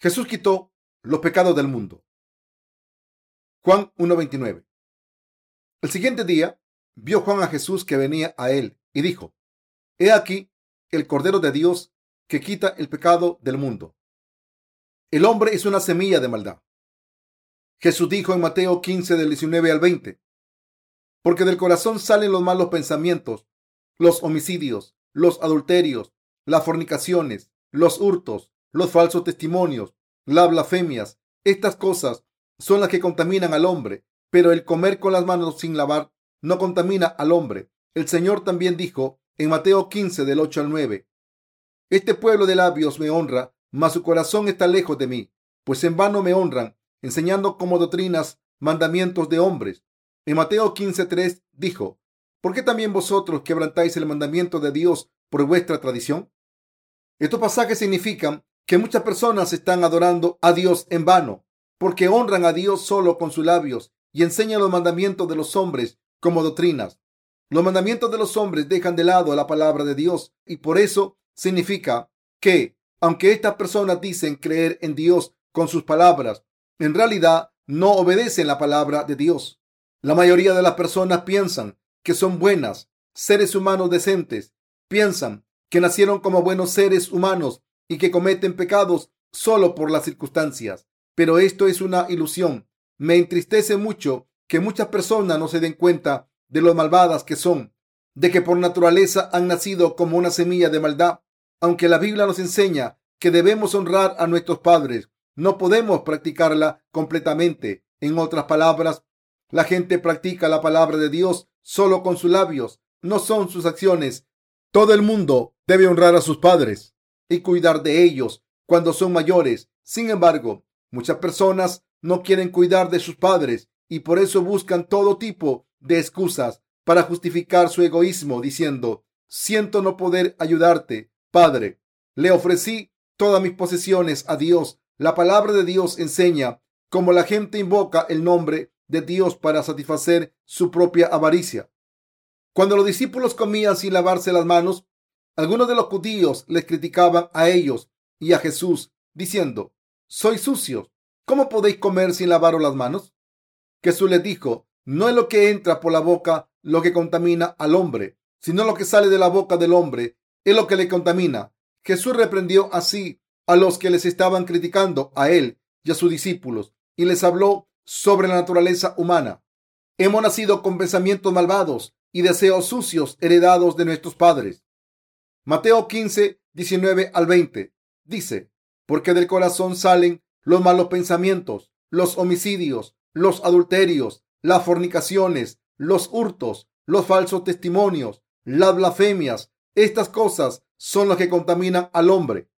Jesús quitó los pecados del mundo. Juan 1.29. El siguiente día vio Juan a Jesús que venía a él y dijo, He aquí el Cordero de Dios que quita el pecado del mundo. El hombre es una semilla de maldad. Jesús dijo en Mateo 15 del 19 al 20, porque del corazón salen los malos pensamientos, los homicidios, los adulterios, las fornicaciones, los hurtos, los falsos testimonios, las blasfemias. Estas cosas son las que contaminan al hombre, pero el comer con las manos sin lavar no contamina al hombre. El Señor también dijo en Mateo 15 del 8 al 9, Este pueblo de labios me honra, mas su corazón está lejos de mí, pues en vano me honran, enseñando como doctrinas mandamientos de hombres. En Mateo 15.3 dijo, ¿por qué también vosotros quebrantáis el mandamiento de Dios por vuestra tradición? Estos pasajes significan que muchas personas están adorando a Dios en vano, porque honran a Dios solo con sus labios y enseñan los mandamientos de los hombres como doctrinas. Los mandamientos de los hombres dejan de lado la palabra de Dios y por eso significa que, aunque estas personas dicen creer en Dios con sus palabras, en realidad no obedecen la palabra de Dios. La mayoría de las personas piensan que son buenas, seres humanos decentes, piensan que nacieron como buenos seres humanos y que cometen pecados solo por las circunstancias. Pero esto es una ilusión. Me entristece mucho que muchas personas no se den cuenta de lo malvadas que son, de que por naturaleza han nacido como una semilla de maldad. Aunque la Biblia nos enseña que debemos honrar a nuestros padres, no podemos practicarla completamente. En otras palabras, la gente practica la palabra de Dios solo con sus labios, no son sus acciones. Todo el mundo debe honrar a sus padres y cuidar de ellos cuando son mayores. Sin embargo, muchas personas no quieren cuidar de sus padres y por eso buscan todo tipo de excusas para justificar su egoísmo diciendo, siento no poder ayudarte, padre. Le ofrecí todas mis posesiones a Dios. La palabra de Dios enseña cómo la gente invoca el nombre de Dios para satisfacer su propia avaricia. Cuando los discípulos comían sin lavarse las manos, algunos de los judíos les criticaban a ellos y a Jesús, diciendo, sois sucios, ¿cómo podéis comer sin lavaros las manos? Jesús les dijo, no es lo que entra por la boca lo que contamina al hombre, sino lo que sale de la boca del hombre es lo que le contamina. Jesús reprendió así a los que les estaban criticando a él y a sus discípulos y les habló sobre la naturaleza humana. Hemos nacido con pensamientos malvados y deseos sucios heredados de nuestros padres. Mateo 15, 19 al 20 dice, porque del corazón salen los malos pensamientos, los homicidios, los adulterios, las fornicaciones, los hurtos, los falsos testimonios, las blasfemias. Estas cosas son las que contaminan al hombre.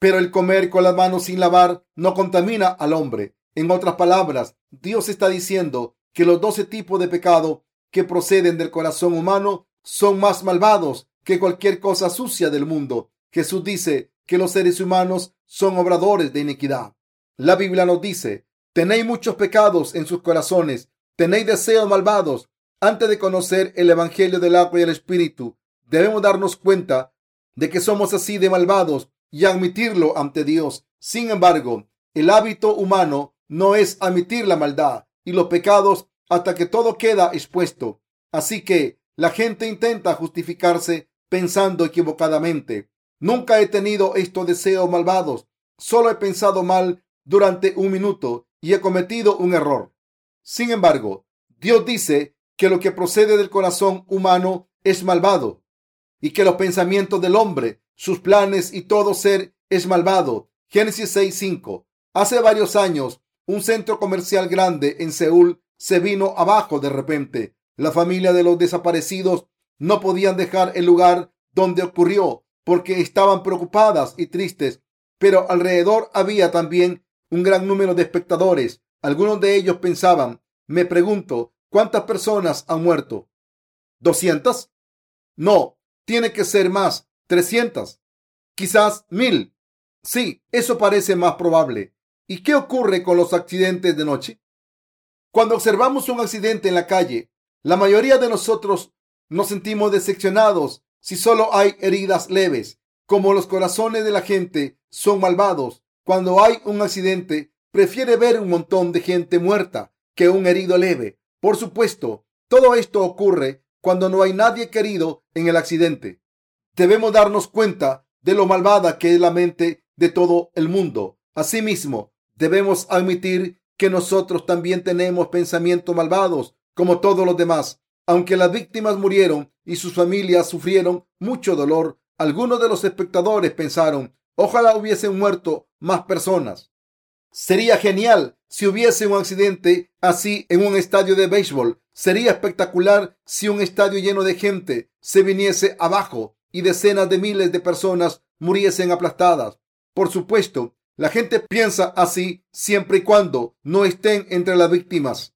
Pero el comer con las manos sin lavar no contamina al hombre. En otras palabras, Dios está diciendo que los doce tipos de pecado que proceden del corazón humano son más malvados que cualquier cosa sucia del mundo. Jesús dice que los seres humanos son obradores de iniquidad. La Biblia nos dice, tenéis muchos pecados en sus corazones, tenéis deseos malvados. Antes de conocer el Evangelio del agua y el Espíritu, debemos darnos cuenta de que somos así de malvados y admitirlo ante Dios. Sin embargo, el hábito humano no es admitir la maldad y los pecados hasta que todo queda expuesto. Así que la gente intenta justificarse pensando equivocadamente. Nunca he tenido estos deseos malvados. Solo he pensado mal durante un minuto y he cometido un error. Sin embargo, Dios dice que lo que procede del corazón humano es malvado y que los pensamientos del hombre, sus planes y todo ser es malvado. Génesis 6:5. Hace varios años, un centro comercial grande en Seúl se vino abajo de repente. La familia de los desaparecidos no podían dejar el lugar donde ocurrió porque estaban preocupadas y tristes, pero alrededor había también un gran número de espectadores. Algunos de ellos pensaban, me pregunto, ¿cuántas personas han muerto? ¿Doscientas? No, tiene que ser más, trescientas, quizás mil. Sí, eso parece más probable. ¿Y qué ocurre con los accidentes de noche? Cuando observamos un accidente en la calle, la mayoría de nosotros nos sentimos decepcionados si solo hay heridas leves. Como los corazones de la gente son malvados, cuando hay un accidente, prefiere ver un montón de gente muerta que un herido leve. Por supuesto, todo esto ocurre cuando no hay nadie querido en el accidente. Debemos darnos cuenta de lo malvada que es la mente de todo el mundo. Asimismo, debemos admitir que nosotros también tenemos pensamientos malvados como todos los demás. Aunque las víctimas murieron y sus familias sufrieron mucho dolor, algunos de los espectadores pensaron, ojalá hubiesen muerto más personas. Sería genial si hubiese un accidente así en un estadio de béisbol. Sería espectacular si un estadio lleno de gente se viniese abajo y decenas de miles de personas muriesen aplastadas. Por supuesto, la gente piensa así siempre y cuando no estén entre las víctimas.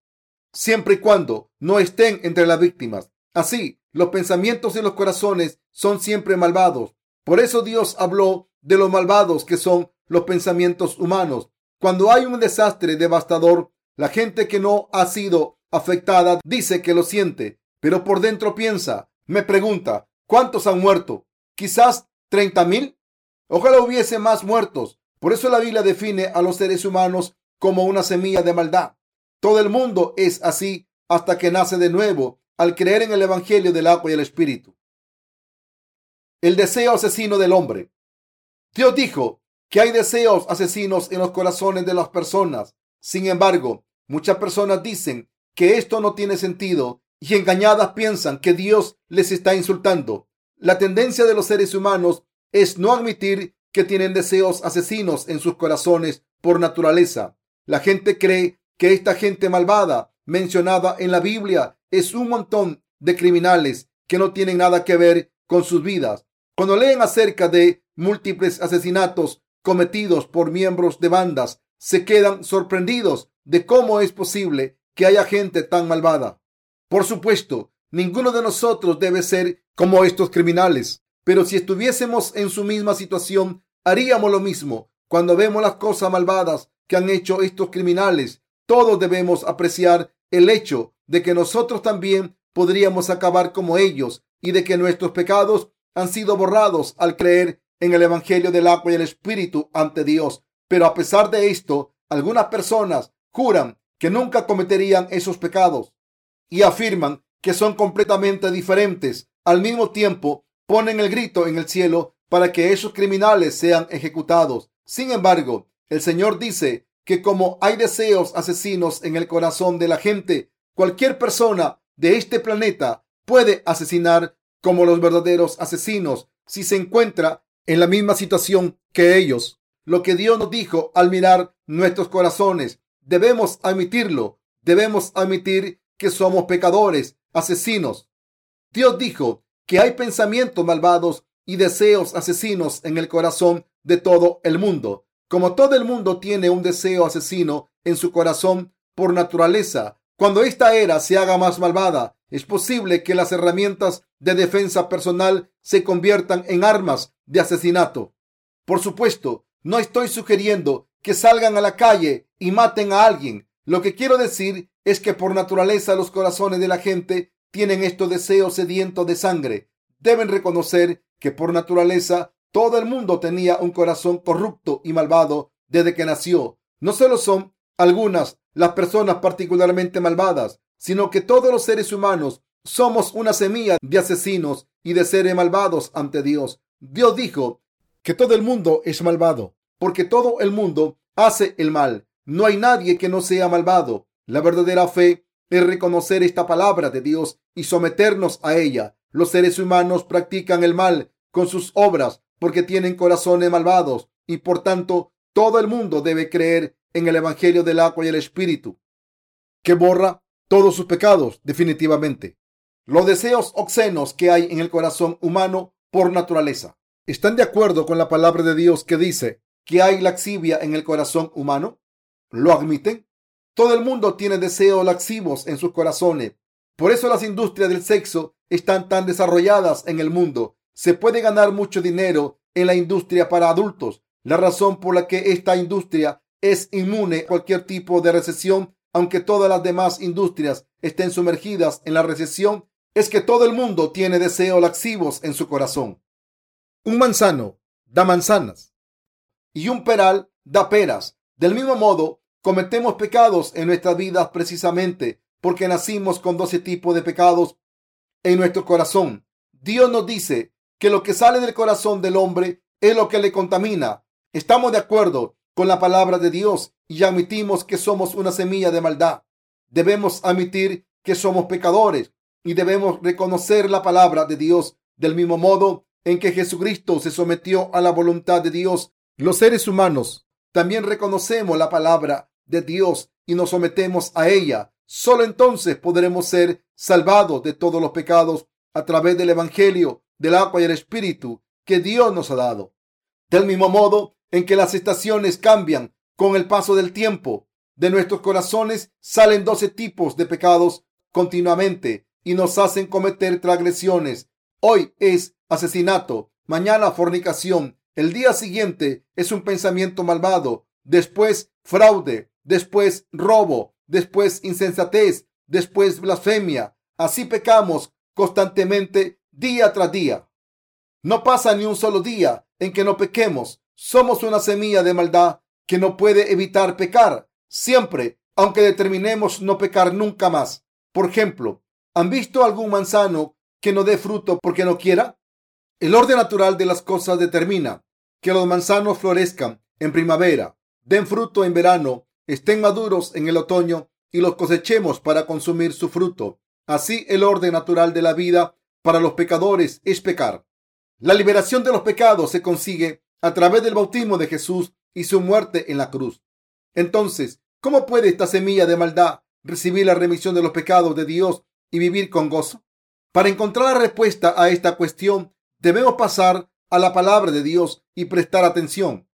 Siempre y cuando no estén entre las víctimas. Así, los pensamientos y los corazones son siempre malvados. Por eso Dios habló de los malvados que son los pensamientos humanos. Cuando hay un desastre devastador, la gente que no ha sido afectada dice que lo siente, pero por dentro piensa, me pregunta, ¿cuántos han muerto? Quizás treinta mil. Ojalá hubiese más muertos. Por eso la Biblia define a los seres humanos como una semilla de maldad. Todo el mundo es así hasta que nace de nuevo al creer en el Evangelio del agua y el Espíritu. El deseo asesino del hombre. Dios dijo que hay deseos asesinos en los corazones de las personas. Sin embargo, muchas personas dicen que esto no tiene sentido y engañadas piensan que Dios les está insultando. La tendencia de los seres humanos es no admitir que tienen deseos asesinos en sus corazones por naturaleza. La gente cree que esta gente malvada mencionada en la Biblia es un montón de criminales que no tienen nada que ver con sus vidas. Cuando leen acerca de múltiples asesinatos cometidos por miembros de bandas, se quedan sorprendidos de cómo es posible que haya gente tan malvada. Por supuesto, ninguno de nosotros debe ser como estos criminales, pero si estuviésemos en su misma situación, haríamos lo mismo. Cuando vemos las cosas malvadas que han hecho estos criminales, todos debemos apreciar el hecho de que nosotros también podríamos acabar como ellos y de que nuestros pecados han sido borrados al creer en el Evangelio del agua y el Espíritu ante Dios. Pero a pesar de esto, algunas personas juran que nunca cometerían esos pecados y afirman que son completamente diferentes. Al mismo tiempo, ponen el grito en el cielo para que esos criminales sean ejecutados. Sin embargo, el Señor dice que como hay deseos asesinos en el corazón de la gente, cualquier persona de este planeta puede asesinar como los verdaderos asesinos si se encuentra en la misma situación que ellos. Lo que Dios nos dijo al mirar nuestros corazones, debemos admitirlo. Debemos admitir que somos pecadores, asesinos. Dios dijo que hay pensamientos malvados y deseos asesinos en el corazón de todo el mundo. Como todo el mundo tiene un deseo asesino en su corazón por naturaleza, cuando esta era se haga más malvada, es posible que las herramientas de defensa personal se conviertan en armas de asesinato. Por supuesto, no estoy sugiriendo que salgan a la calle y maten a alguien. Lo que quiero decir es que por naturaleza los corazones de la gente tienen estos deseos sedientos de sangre. Deben reconocer que por naturaleza todo el mundo tenía un corazón corrupto y malvado desde que nació. No solo son algunas las personas particularmente malvadas, sino que todos los seres humanos somos una semilla de asesinos y de seres malvados ante Dios. Dios dijo que todo el mundo es malvado, porque todo el mundo hace el mal. No hay nadie que no sea malvado. La verdadera fe es reconocer esta palabra de Dios y someternos a ella. Los seres humanos practican el mal con sus obras porque tienen corazones malvados y por tanto todo el mundo debe creer en el Evangelio del agua y el Espíritu, que borra todos sus pecados definitivamente. Los deseos obscenos que hay en el corazón humano por naturaleza. ¿Están de acuerdo con la palabra de Dios que dice que hay laxivia en el corazón humano? ¿Lo admiten? Todo el mundo tiene deseos laxivos en sus corazones. Por eso las industrias del sexo están tan desarrolladas en el mundo. Se puede ganar mucho dinero en la industria para adultos. La razón por la que esta industria es inmune a cualquier tipo de recesión, aunque todas las demás industrias estén sumergidas en la recesión, es que todo el mundo tiene deseos laxivos en su corazón. Un manzano da manzanas y un peral da peras. Del mismo modo, cometemos pecados en nuestras vidas precisamente porque nacimos con doce tipos de pecados en nuestro corazón. Dios nos dice que lo que sale del corazón del hombre es lo que le contamina. Estamos de acuerdo con la palabra de Dios y admitimos que somos una semilla de maldad. Debemos admitir que somos pecadores y debemos reconocer la palabra de Dios del mismo modo en que Jesucristo se sometió a la voluntad de Dios. Los seres humanos también reconocemos la palabra de Dios y nos sometemos a ella. Solo entonces podremos ser salvados de todos los pecados a través del Evangelio, del agua y el Espíritu que Dios nos ha dado. Del mismo modo en que las estaciones cambian con el paso del tiempo, de nuestros corazones salen doce tipos de pecados continuamente y nos hacen cometer transgresiones. Hoy es asesinato, mañana fornicación, el día siguiente es un pensamiento malvado, después fraude, después robo, después insensatez, después blasfemia. Así pecamos constantemente día tras día. No pasa ni un solo día en que no pequemos. Somos una semilla de maldad que no puede evitar pecar siempre, aunque determinemos no pecar nunca más. Por ejemplo, ¿han visto algún manzano que no dé fruto porque no quiera? El orden natural de las cosas determina que los manzanos florezcan en primavera, den fruto en verano, estén maduros en el otoño y los cosechemos para consumir su fruto. Así el orden natural de la vida para los pecadores es pecar. La liberación de los pecados se consigue a través del bautismo de Jesús y su muerte en la cruz. Entonces, ¿cómo puede esta semilla de maldad recibir la remisión de los pecados de Dios y vivir con gozo? Para encontrar la respuesta a esta cuestión, debemos pasar a la palabra de Dios y prestar atención.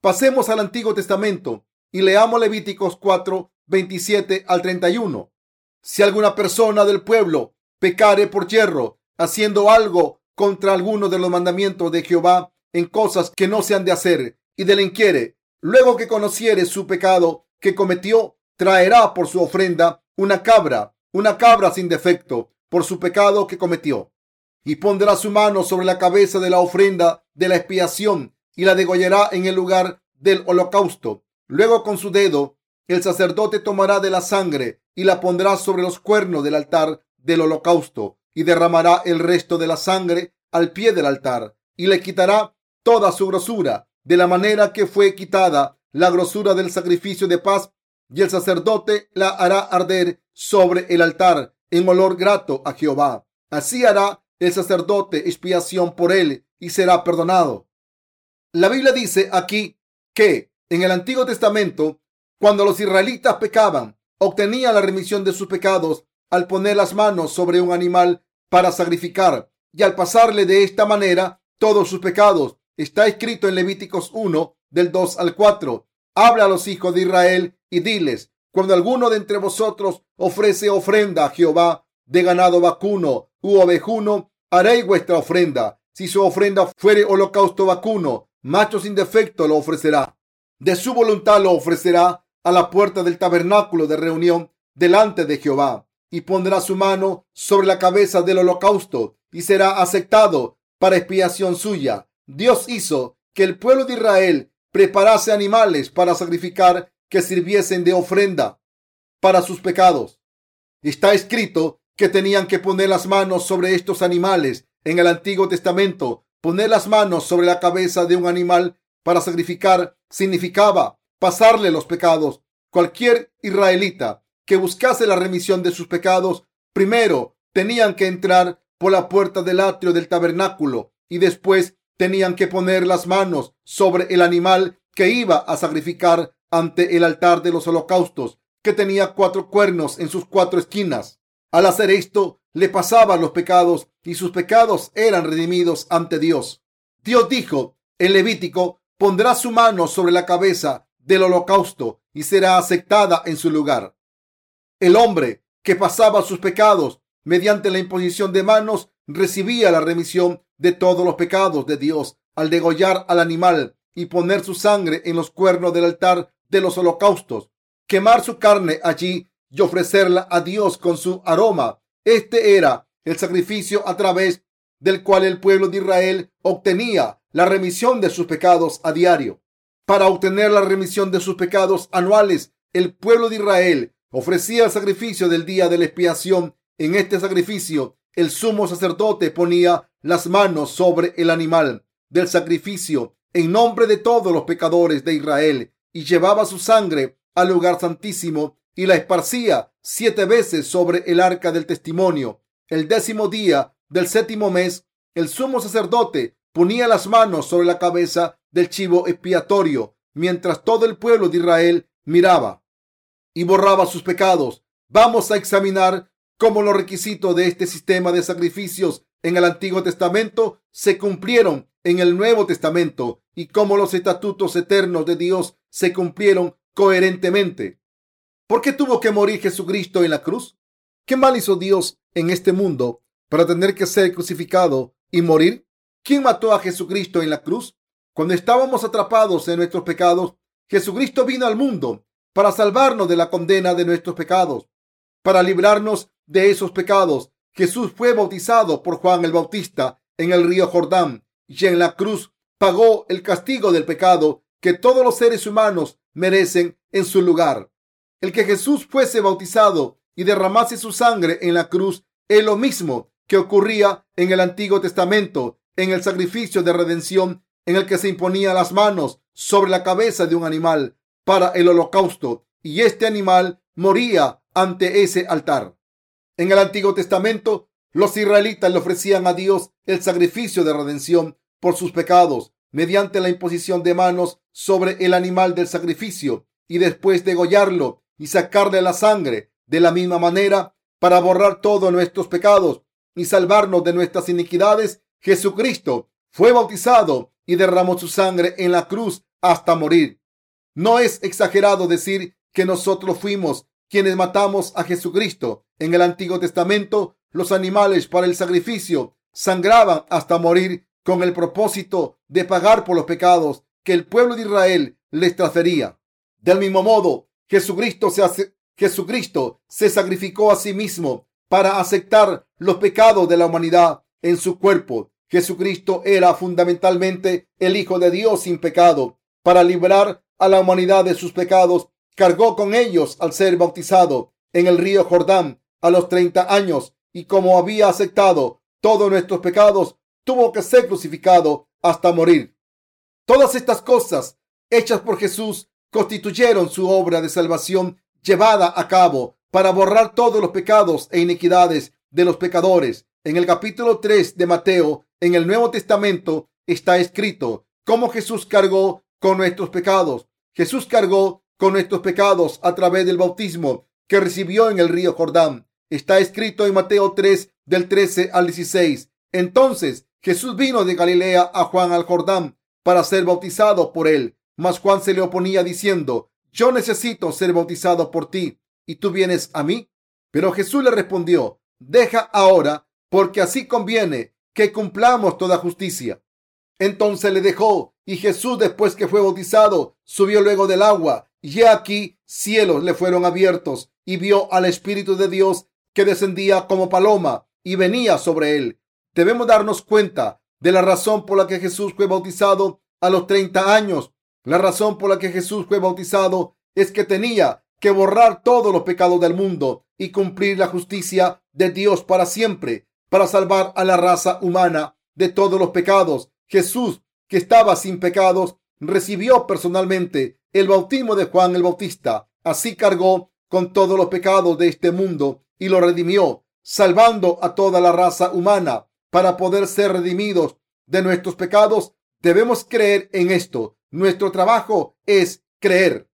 Pasemos al Antiguo Testamento y leamos Levíticos 4, 27 al 31. Si alguna persona del pueblo pecare por hierro, haciendo algo contra alguno de los mandamientos de Jehová en cosas que no se han de hacer, y delinquiere, luego que conociere su pecado que cometió, traerá por su ofrenda una cabra, una cabra sin defecto, por su pecado que cometió. Y pondrá su mano sobre la cabeza de la ofrenda de la expiación y la degollará en el lugar del holocausto. Luego con su dedo el sacerdote tomará de la sangre y la pondrá sobre los cuernos del altar del holocausto y derramará el resto de la sangre al pie del altar y le quitará toda su grosura de la manera que fue quitada la grosura del sacrificio de paz y el sacerdote la hará arder sobre el altar en olor grato a Jehová. Así hará el sacerdote expiación por él y será perdonado. La Biblia dice aquí que en el Antiguo Testamento, cuando los israelitas pecaban, obtenían la remisión de sus pecados al poner las manos sobre un animal para sacrificar y al pasarle de esta manera todos sus pecados. Está escrito en Levíticos 1 del 2 al 4. Habla a los hijos de Israel y diles, cuando alguno de entre vosotros ofrece ofrenda a Jehová de ganado vacuno u ovejuno, haréis vuestra ofrenda. Si su ofrenda fuere holocausto vacuno, macho sin defecto lo ofrecerá. De su voluntad lo ofrecerá a la puerta del tabernáculo de reunión delante de Jehová y pondrá su mano sobre la cabeza del holocausto y será aceptado para expiación suya. Dios hizo que el pueblo de Israel preparase animales para sacrificar que sirviesen de ofrenda para sus pecados. Está escrito que tenían que poner las manos sobre estos animales en el Antiguo Testamento. Poner las manos sobre la cabeza de un animal para sacrificar significaba pasarle los pecados. Cualquier israelita que buscase la remisión de sus pecados, primero tenían que entrar por la puerta del atrio del tabernáculo y después tenían que poner las manos sobre el animal que iba a sacrificar ante el altar de los holocaustos, que tenía cuatro cuernos en sus cuatro esquinas. Al hacer esto, le pasaban los pecados y sus pecados eran redimidos ante Dios. Dios dijo en Levítico, pondrá su mano sobre la cabeza del holocausto y será aceptada en su lugar. El hombre que pasaba sus pecados mediante la imposición de manos recibía la remisión de todos los pecados de Dios al degollar al animal y poner su sangre en los cuernos del altar de los holocaustos, quemar su carne allí y ofrecerla a Dios con su aroma. Este era el sacrificio a través del cual el pueblo de Israel obtenía la remisión de sus pecados a diario. para obtener la remisión de sus pecados anuales. El pueblo de Israel ofrecía el sacrificio del día de la expiación. En este sacrificio, el sumo sacerdote ponía las manos sobre el animal del sacrificio en nombre de todos los pecadores de Israel y llevaba su sangre al lugar santísimo y la esparcía siete veces sobre el arca del testimonio. El décimo día del séptimo mes, el sumo sacerdote ponía las manos sobre la cabeza del chivo expiatorio, mientras todo el pueblo de Israel miraba y borraba sus pecados. Vamos a examinar cómo los requisitos de este sistema de sacrificios en el Antiguo Testamento se cumplieron en el Nuevo Testamento y cómo los estatutos eternos de Dios se cumplieron coherentemente. ¿Por qué tuvo que morir Jesucristo en la cruz? ¿Qué mal hizo Dios en este mundo para tener que ser crucificado y morir? ¿Quién mató a Jesucristo en la cruz? Cuando estábamos atrapados en nuestros pecados, Jesucristo vino al mundo para salvarnos de la condena de nuestros pecados, para librarnos de esos pecados. Jesús fue bautizado por Juan el Bautista en el río Jordán y en la cruz pagó el castigo del pecado que todos los seres humanos merecen en su lugar. El que Jesús fuese bautizado y derramase su sangre en la cruz es lo mismo que ocurría en el Antiguo Testamento, en el sacrificio de redención en el que se imponía las manos sobre la cabeza de un animal para el holocausto y este animal moría ante ese altar. En el Antiguo Testamento, los israelitas le ofrecían a Dios el sacrificio de redención por sus pecados mediante la imposición de manos sobre el animal del sacrificio y después degollarlo y sacarle la sangre de la misma manera para borrar todos nuestros pecados y salvarnos de nuestras iniquidades. Jesucristo fue bautizado y derramó su sangre en la cruz hasta morir. No es exagerado decir que nosotros fuimos quienes matamos a Jesucristo. En el Antiguo Testamento, los animales para el sacrificio sangraban hasta morir con el propósito de pagar por los pecados que el pueblo de Israel les transfería. Del mismo modo, Jesucristo se, Jesucristo se sacrificó a sí mismo para aceptar los pecados de la humanidad en su cuerpo. Jesucristo era fundamentalmente el Hijo de Dios sin pecado. Para librar a la humanidad de sus pecados, cargó con ellos al ser bautizado en el río Jordán a los 30 años y como había aceptado todos nuestros pecados, tuvo que ser crucificado hasta morir. Todas estas cosas hechas por Jesús constituyeron su obra de salvación llevada a cabo para borrar todos los pecados e iniquidades de los pecadores. En el capítulo 3 de Mateo, en el Nuevo Testamento, está escrito cómo Jesús cargó con nuestros pecados. Jesús cargó con nuestros pecados a través del bautismo que recibió en el río Jordán. Está escrito en Mateo 3 del 13 al 16. Entonces Jesús vino de Galilea a Juan al Jordán para ser bautizado por él. Mas Juan se le oponía diciendo, yo necesito ser bautizado por ti y tú vienes a mí. Pero Jesús le respondió, deja ahora, porque así conviene que cumplamos toda justicia. Entonces le dejó y Jesús después que fue bautizado subió luego del agua y aquí cielos le fueron abiertos y vio al Espíritu de Dios que descendía como paloma y venía sobre él debemos darnos cuenta de la razón por la que Jesús fue bautizado a los 30 años. La razón por la que Jesús fue bautizado es que tenía que borrar todos los pecados del mundo y cumplir la justicia de Dios para siempre, para salvar a la raza humana de todos los pecados. Jesús, que estaba sin pecados, recibió personalmente el bautismo de Juan el Bautista. Así cargó con todos los pecados de este mundo y lo redimió, salvando a toda la raza humana para poder ser redimidos de nuestros pecados, debemos creer en esto. Nuestro trabajo es creer.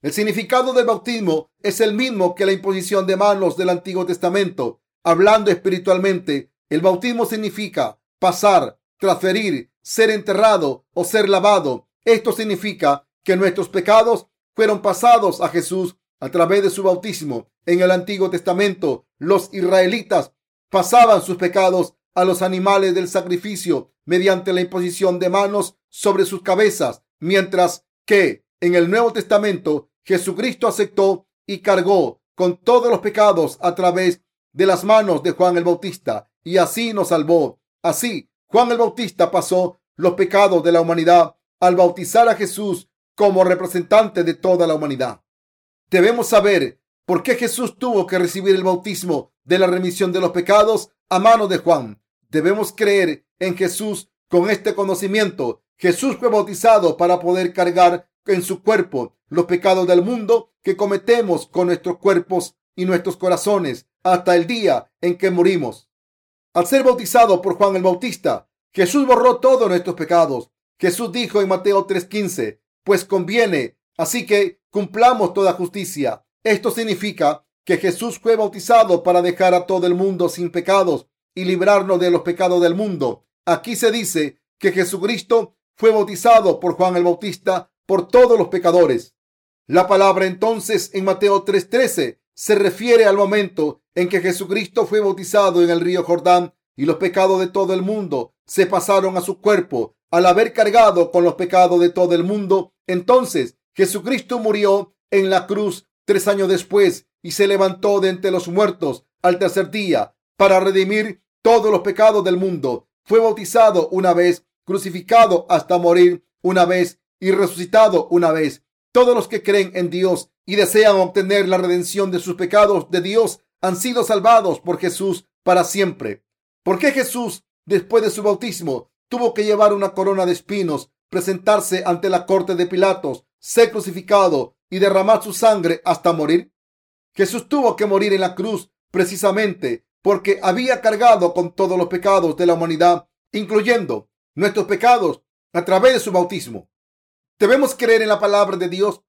El significado del bautismo es el mismo que la imposición de manos del Antiguo Testamento. Hablando espiritualmente, el bautismo significa pasar, transferir, ser enterrado o ser lavado. Esto significa que nuestros pecados fueron pasados a Jesús a través de su bautismo. En el Antiguo Testamento, los israelitas pasaban sus pecados a los animales del sacrificio mediante la imposición de manos sobre sus cabezas, mientras que en el Nuevo Testamento Jesucristo aceptó y cargó con todos los pecados a través de las manos de Juan el Bautista y así nos salvó. Así, Juan el Bautista pasó los pecados de la humanidad al bautizar a Jesús como representante de toda la humanidad. Debemos saber por qué Jesús tuvo que recibir el bautismo de la remisión de los pecados a mano de Juan. Debemos creer en Jesús con este conocimiento. Jesús fue bautizado para poder cargar en su cuerpo los pecados del mundo que cometemos con nuestros cuerpos y nuestros corazones hasta el día en que morimos. Al ser bautizado por Juan el Bautista, Jesús borró todos nuestros pecados. Jesús dijo en Mateo 3:15, pues conviene, así que cumplamos toda justicia. Esto significa que Jesús fue bautizado para dejar a todo el mundo sin pecados y librarnos de los pecados del mundo. Aquí se dice que Jesucristo fue bautizado por Juan el Bautista por todos los pecadores. La palabra entonces en Mateo 3:13 se refiere al momento en que Jesucristo fue bautizado en el río Jordán y los pecados de todo el mundo se pasaron a su cuerpo. Al haber cargado con los pecados de todo el mundo, entonces Jesucristo murió en la cruz tres años después y se levantó de entre los muertos al tercer día para redimir todos los pecados del mundo. Fue bautizado una vez, crucificado hasta morir una vez y resucitado una vez. Todos los que creen en Dios y desean obtener la redención de sus pecados de Dios han sido salvados por Jesús para siempre. ¿Por qué Jesús, después de su bautismo, tuvo que llevar una corona de espinos, presentarse ante la corte de Pilatos, ser crucificado y derramar su sangre hasta morir? Jesús tuvo que morir en la cruz precisamente porque había cargado con todos los pecados de la humanidad, incluyendo nuestros pecados a través de su bautismo. Debemos creer en la palabra de Dios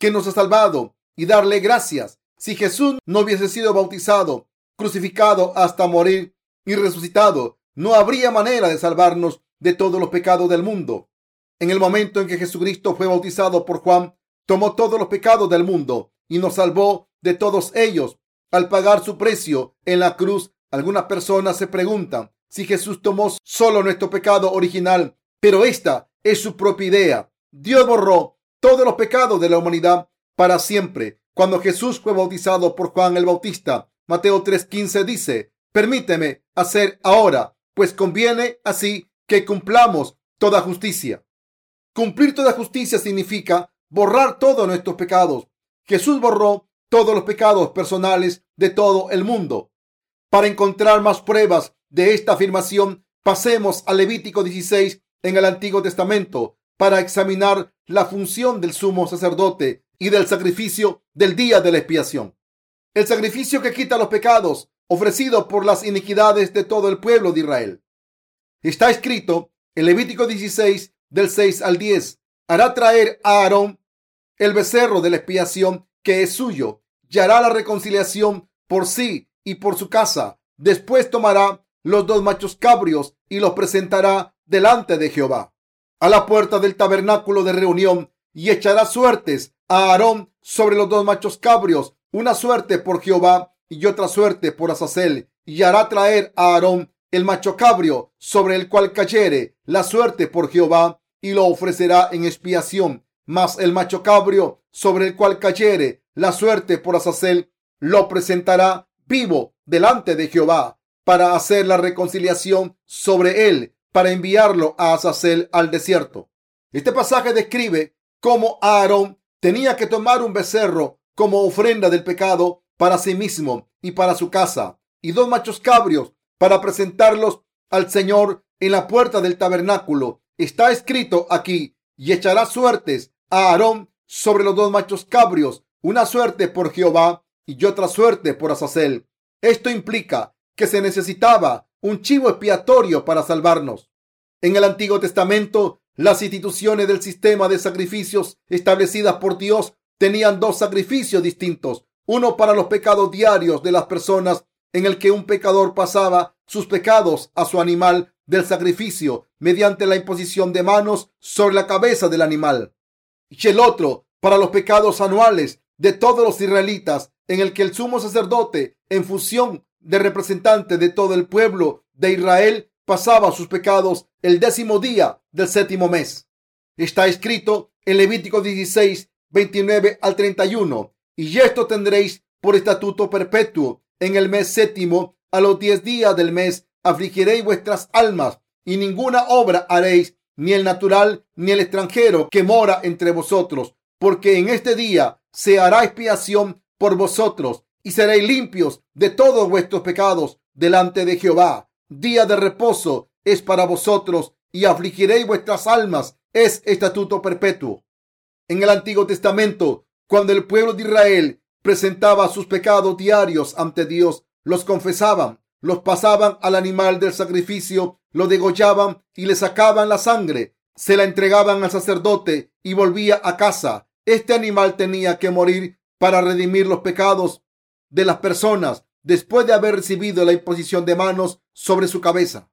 que nos ha salvado y darle gracias. Si Jesús no hubiese sido bautizado, crucificado hasta morir y resucitado, no habría manera de salvarnos de todos los pecados del mundo. En el momento en que Jesucristo fue bautizado por Juan, tomó todos los pecados del mundo y nos salvó de todos ellos. Al pagar su precio en la cruz, algunas personas se preguntan si Jesús tomó solo nuestro pecado original, pero esta es su propia idea. Dios borró todos los pecados de la humanidad para siempre. Cuando Jesús fue bautizado por Juan el Bautista, Mateo 3:15 dice, permíteme hacer ahora, pues conviene así que cumplamos toda justicia. Cumplir toda justicia significa borrar todos nuestros pecados. Jesús borró todos los pecados personales de todo el mundo. Para encontrar más pruebas de esta afirmación, pasemos a Levítico 16 en el Antiguo Testamento para examinar la función del sumo sacerdote y del sacrificio del día de la expiación. El sacrificio que quita los pecados ofrecido por las iniquidades de todo el pueblo de Israel. Está escrito en Levítico 16 del 6 al 10. Hará traer a Aarón el becerro de la expiación que es suyo y hará la reconciliación por sí y por su casa. Después tomará los dos machos cabrios y los presentará delante de Jehová a la puerta del tabernáculo de reunión y echará suertes a Aarón sobre los dos machos cabrios, una suerte por Jehová y otra suerte por Azazel, y hará traer a Aarón el macho cabrio sobre el cual cayere la suerte por Jehová y lo ofrecerá en expiación mas el macho cabrio sobre el cual cayere la suerte por Azazel lo presentará vivo delante de Jehová para hacer la reconciliación sobre él, para enviarlo a Azazel al desierto. Este pasaje describe cómo Aarón tenía que tomar un becerro como ofrenda del pecado para sí mismo y para su casa, y dos machos cabrios para presentarlos al Señor en la puerta del tabernáculo. Está escrito aquí, y echará suertes a Aarón sobre los dos machos cabrios, una suerte por Jehová y otra suerte por Azazel. Esto implica que se necesitaba un chivo expiatorio para salvarnos. En el Antiguo Testamento, las instituciones del sistema de sacrificios establecidas por Dios tenían dos sacrificios distintos, uno para los pecados diarios de las personas en el que un pecador pasaba sus pecados a su animal del sacrificio mediante la imposición de manos sobre la cabeza del animal. Y el otro para los pecados anuales de todos los israelitas, en el que el sumo sacerdote, en función de representante de todo el pueblo de Israel, pasaba sus pecados el décimo día del séptimo mes. Está escrito en Levítico 16, 29 al 31. Y esto tendréis por estatuto perpetuo en el mes séptimo, a los diez días del mes afligiréis vuestras almas y ninguna obra haréis, ni el natural, ni el extranjero que mora entre vosotros, porque en este día se hará expiación por vosotros y seréis limpios de todos vuestros pecados delante de Jehová. Día de reposo es para vosotros y afligiréis vuestras almas. Es estatuto perpetuo. En el Antiguo Testamento, cuando el pueblo de Israel presentaba sus pecados diarios ante Dios, los confesaban, los pasaban al animal del sacrificio, lo degollaban y le sacaban la sangre, se la entregaban al sacerdote y volvía a casa. Este animal tenía que morir para redimir los pecados de las personas después de haber recibido la imposición de manos sobre su cabeza.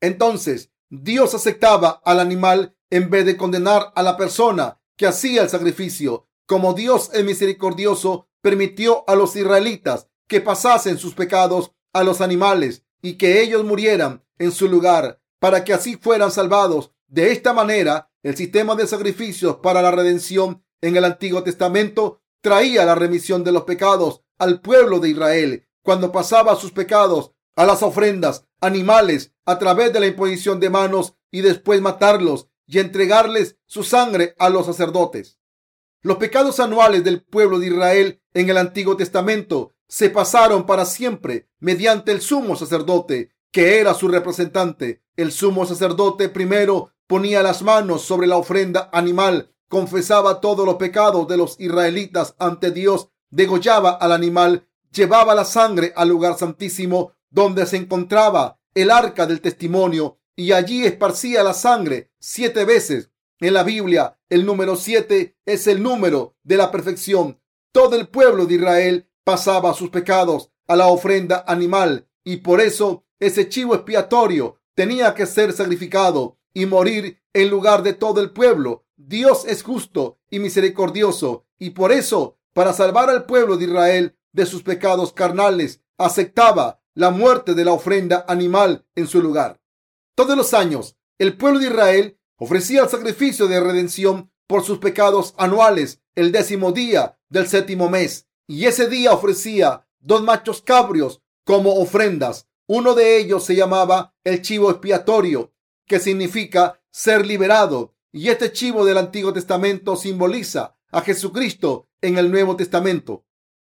Entonces, Dios aceptaba al animal en vez de condenar a la persona que hacía el sacrificio. Como Dios es misericordioso, permitió a los israelitas que pasasen sus pecados a los animales y que ellos murieran en su lugar para que así fueran salvados. De esta manera, el sistema de sacrificios para la redención en el Antiguo Testamento traía la remisión de los pecados al pueblo de Israel cuando pasaba sus pecados a las ofrendas animales a través de la imposición de manos y después matarlos y entregarles su sangre a los sacerdotes. Los pecados anuales del pueblo de Israel en el Antiguo Testamento se pasaron para siempre mediante el sumo sacerdote, que era su representante. El sumo sacerdote primero ponía las manos sobre la ofrenda animal, confesaba todos los pecados de los israelitas ante Dios, degollaba al animal, llevaba la sangre al lugar santísimo donde se encontraba el arca del testimonio y allí esparcía la sangre siete veces. En la Biblia, el número siete es el número de la perfección. Todo el pueblo de Israel pasaba sus pecados a la ofrenda animal y por eso ese chivo expiatorio tenía que ser sacrificado y morir en lugar de todo el pueblo. Dios es justo y misericordioso y por eso, para salvar al pueblo de Israel de sus pecados carnales, aceptaba la muerte de la ofrenda animal en su lugar. Todos los años, el pueblo de Israel ofrecía el sacrificio de redención por sus pecados anuales el décimo día del séptimo mes, y ese día ofrecía dos machos cabrios como ofrendas. Uno de ellos se llamaba el chivo expiatorio, que significa ser liberado, y este chivo del Antiguo Testamento simboliza a Jesucristo en el Nuevo Testamento.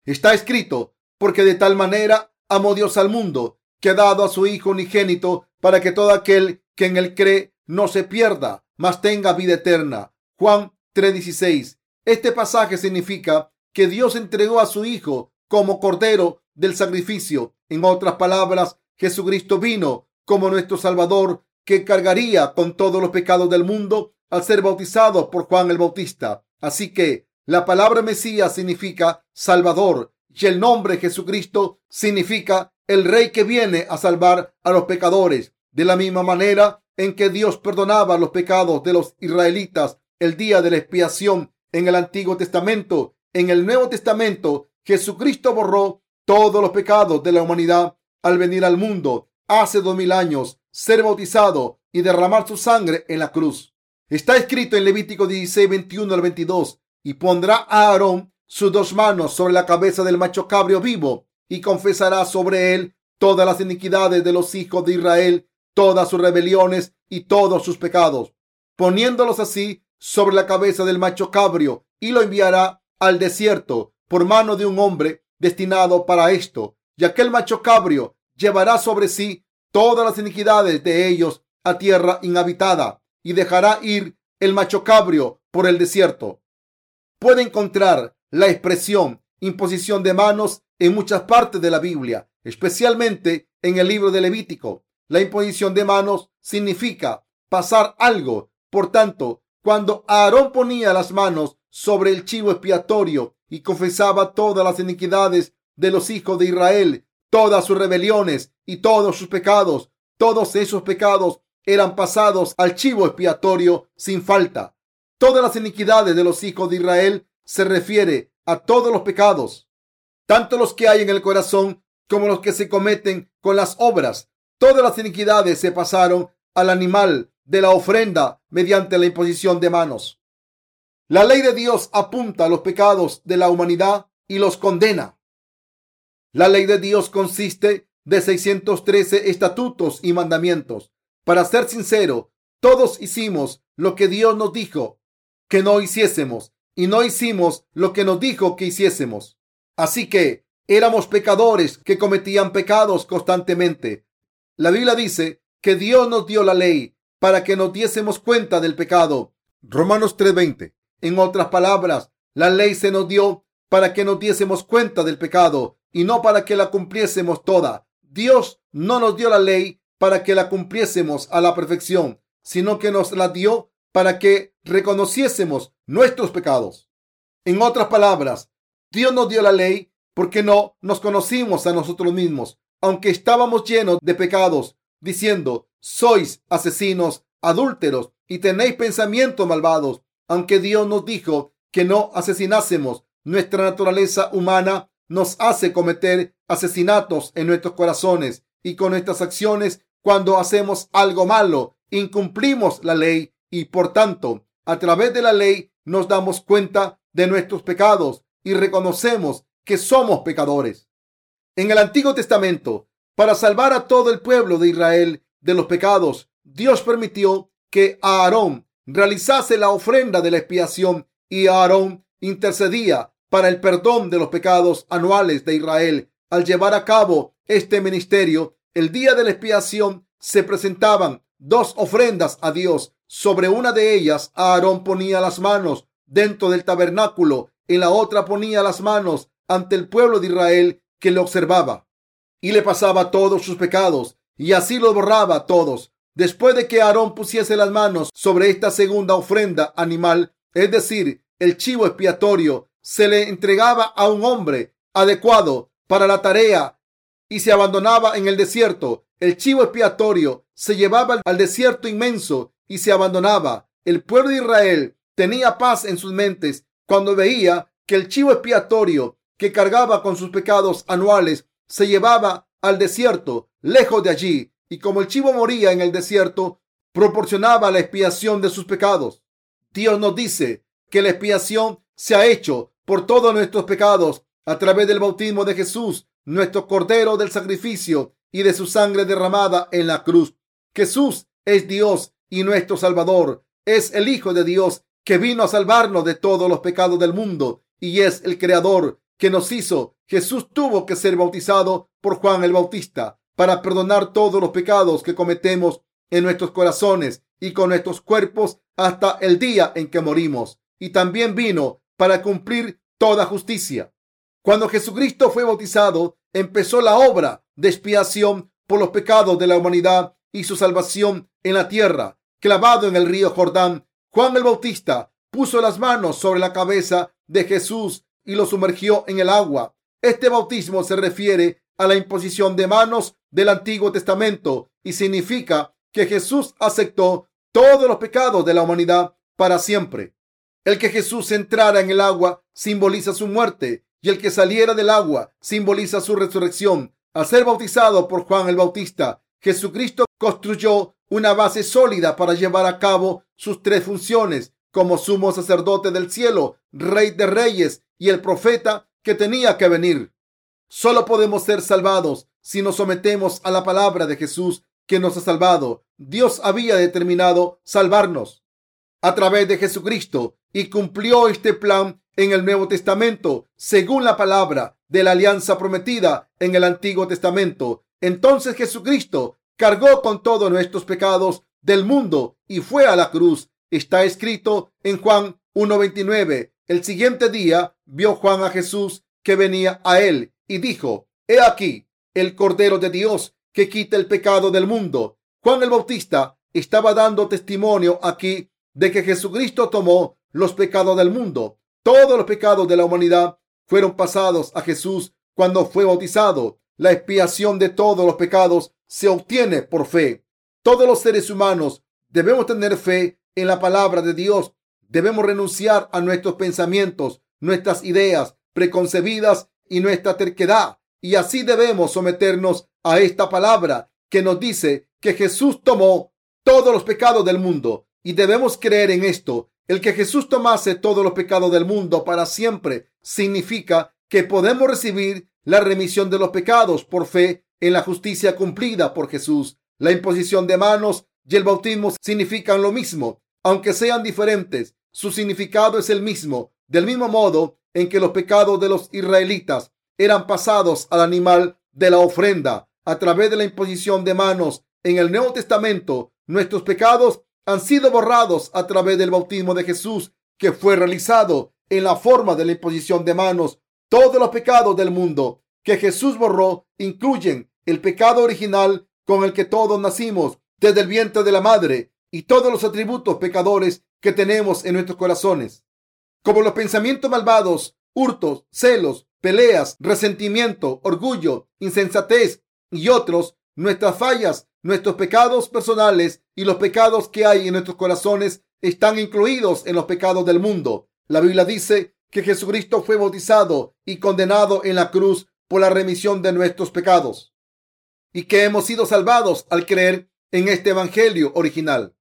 Está escrito, porque de tal manera amó Dios al mundo, que ha dado a su Hijo unigénito, para que todo aquel que en él cree no se pierda, mas tenga vida eterna. Juan 3:16. Este pasaje significa que Dios entregó a su Hijo como Cordero del sacrificio. En otras palabras, Jesucristo vino como nuestro Salvador, que cargaría con todos los pecados del mundo al ser bautizado por Juan el Bautista. Así que la palabra Mesías significa Salvador y el nombre Jesucristo significa el rey que viene a salvar a los pecadores. De la misma manera en que Dios perdonaba los pecados de los israelitas el día de la expiación en el Antiguo Testamento, en el Nuevo Testamento Jesucristo borró todos los pecados de la humanidad al venir al mundo hace dos mil años, ser bautizado y derramar su sangre en la cruz. Está escrito en Levítico 16, 21 al 22, y pondrá a Aarón sus dos manos sobre la cabeza del macho cabrio vivo y confesará sobre él todas las iniquidades de los hijos de Israel, todas sus rebeliones y todos sus pecados, poniéndolos así sobre la cabeza del macho cabrio y lo enviará al desierto por mano de un hombre destinado para esto. Y aquel macho cabrio llevará sobre sí todas las iniquidades de ellos a tierra inhabitada y dejará ir el macho cabrio por el desierto. Puede encontrar la expresión imposición de manos en muchas partes de la Biblia, especialmente en el libro de Levítico. La imposición de manos significa pasar algo. Por tanto, cuando Aarón ponía las manos sobre el chivo expiatorio y confesaba todas las iniquidades de los hijos de Israel, todas sus rebeliones y todos sus pecados, todos esos pecados eran pasados al chivo expiatorio sin falta. Todas las iniquidades de los hijos de Israel se refiere a todos los pecados, tanto los que hay en el corazón como los que se cometen con las obras. Todas las iniquidades se pasaron al animal de la ofrenda mediante la imposición de manos. La ley de Dios apunta a los pecados de la humanidad y los condena. La ley de Dios consiste de 613 estatutos y mandamientos. Para ser sincero, Todos hicimos lo que Dios nos dijo que no hiciésemos y no hicimos lo que nos dijo que hiciésemos. Así que éramos pecadores que cometían pecados constantemente. La Biblia dice que Dios nos dio la ley para que nos diésemos cuenta del pecado. Romanos 3:20. En otras palabras, la ley se nos dio para que nos diésemos cuenta del pecado y no para que la cumpliésemos toda. Dios no nos dio la ley para que la cumpliésemos a la perfección, sino que nos la dio para que reconociésemos nuestros pecados. En otras palabras, Dios nos dio la ley porque no nos conocimos a nosotros mismos, aunque estábamos llenos de pecados, diciendo, sois asesinos, adúlteros y tenéis pensamientos malvados, aunque Dios nos dijo que no asesinásemos, nuestra naturaleza humana nos hace cometer asesinatos en nuestros corazones y con nuestras acciones cuando hacemos algo malo, incumplimos la ley y por tanto, a través de la ley nos damos cuenta de nuestros pecados y reconocemos que somos pecadores. En el Antiguo Testamento, para salvar a todo el pueblo de Israel de los pecados, Dios permitió que Aarón realizase la ofrenda de la expiación y Aarón intercedía para el perdón de los pecados anuales de Israel. Al llevar a cabo este ministerio, el día de la expiación se presentaban dos ofrendas a Dios sobre una de ellas, Aarón ponía las manos dentro del tabernáculo, en la otra ponía las manos ante el pueblo de Israel que le observaba y le pasaba todos sus pecados y así los borraba todos. Después de que Aarón pusiese las manos sobre esta segunda ofrenda animal, es decir, el chivo expiatorio, se le entregaba a un hombre adecuado para la tarea y se abandonaba en el desierto. El chivo expiatorio se llevaba al desierto inmenso y se abandonaba. El pueblo de Israel tenía paz en sus mentes cuando veía que el chivo expiatorio que cargaba con sus pecados anuales se llevaba al desierto, lejos de allí, y como el chivo moría en el desierto, proporcionaba la expiación de sus pecados. Dios nos dice que la expiación se ha hecho por todos nuestros pecados a través del bautismo de Jesús, nuestro Cordero del sacrificio y de su sangre derramada en la cruz. Jesús es Dios y nuestro Salvador. Es el Hijo de Dios que vino a salvarnos de todos los pecados del mundo y es el Creador que nos hizo. Jesús tuvo que ser bautizado por Juan el Bautista para perdonar todos los pecados que cometemos en nuestros corazones y con nuestros cuerpos hasta el día en que morimos. Y también vino para cumplir toda justicia. Cuando Jesucristo fue bautizado, empezó la obra de expiación por los pecados de la humanidad y su salvación en la tierra. Clavado en el río Jordán, Juan el Bautista puso las manos sobre la cabeza de Jesús y lo sumergió en el agua. Este bautismo se refiere a la imposición de manos del Antiguo Testamento y significa que Jesús aceptó todos los pecados de la humanidad para siempre. El que Jesús entrara en el agua simboliza su muerte y el que saliera del agua simboliza su resurrección. Al ser bautizado por Juan el Bautista, Jesucristo construyó una base sólida para llevar a cabo sus tres funciones como sumo sacerdote del cielo, rey de reyes y el profeta que tenía que venir. Solo podemos ser salvados si nos sometemos a la palabra de Jesús que nos ha salvado. Dios había determinado salvarnos a través de Jesucristo y cumplió este plan en el Nuevo Testamento según la palabra de la alianza prometida en el Antiguo Testamento. Entonces Jesucristo cargó con todos nuestros pecados del mundo y fue a la cruz. Está escrito en Juan 1.29. El siguiente día vio Juan a Jesús que venía a él y dijo, He aquí el Cordero de Dios que quita el pecado del mundo. Juan el Bautista estaba dando testimonio aquí de que Jesucristo tomó los pecados del mundo. Todos los pecados de la humanidad fueron pasados a Jesús cuando fue bautizado. La expiación de todos los pecados se obtiene por fe. Todos los seres humanos debemos tener fe en la palabra de Dios. Debemos renunciar a nuestros pensamientos, nuestras ideas preconcebidas y nuestra terquedad. Y así debemos someternos a esta palabra que nos dice que Jesús tomó todos los pecados del mundo. Y debemos creer en esto. El que Jesús tomase todos los pecados del mundo para siempre significa que podemos recibir la remisión de los pecados por fe en la justicia cumplida por Jesús. La imposición de manos y el bautismo significan lo mismo, aunque sean diferentes. Su significado es el mismo, del mismo modo en que los pecados de los israelitas eran pasados al animal de la ofrenda a través de la imposición de manos. En el Nuevo Testamento, nuestros pecados han sido borrados a través del bautismo de Jesús, que fue realizado en la forma de la imposición de manos. Todos los pecados del mundo que Jesús borró incluyen el pecado original con el que todos nacimos desde el vientre de la madre y todos los atributos pecadores que tenemos en nuestros corazones, como los pensamientos malvados, hurtos, celos, peleas, resentimiento, orgullo, insensatez y otros, nuestras fallas, nuestros pecados personales y los pecados que hay en nuestros corazones están incluidos en los pecados del mundo. La Biblia dice que Jesucristo fue bautizado y condenado en la cruz por la remisión de nuestros pecados y que hemos sido salvados al creer en este Evangelio original.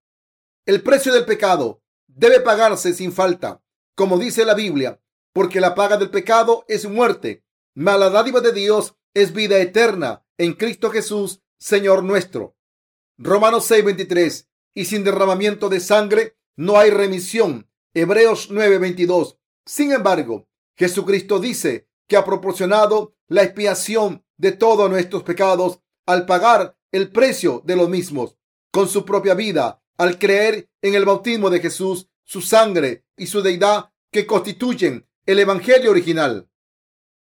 El precio del pecado debe pagarse sin falta, como dice la Biblia, porque la paga del pecado es muerte, mas la dádiva de Dios es vida eterna en Cristo Jesús, Señor nuestro. Romanos 6:23. Y sin derramamiento de sangre no hay remisión. Hebreos 9:22. Sin embargo, Jesucristo dice que ha proporcionado la expiación de todos nuestros pecados al pagar el precio de los mismos con su propia vida, al creer en el bautismo de Jesús, su sangre y su deidad que constituyen el Evangelio original.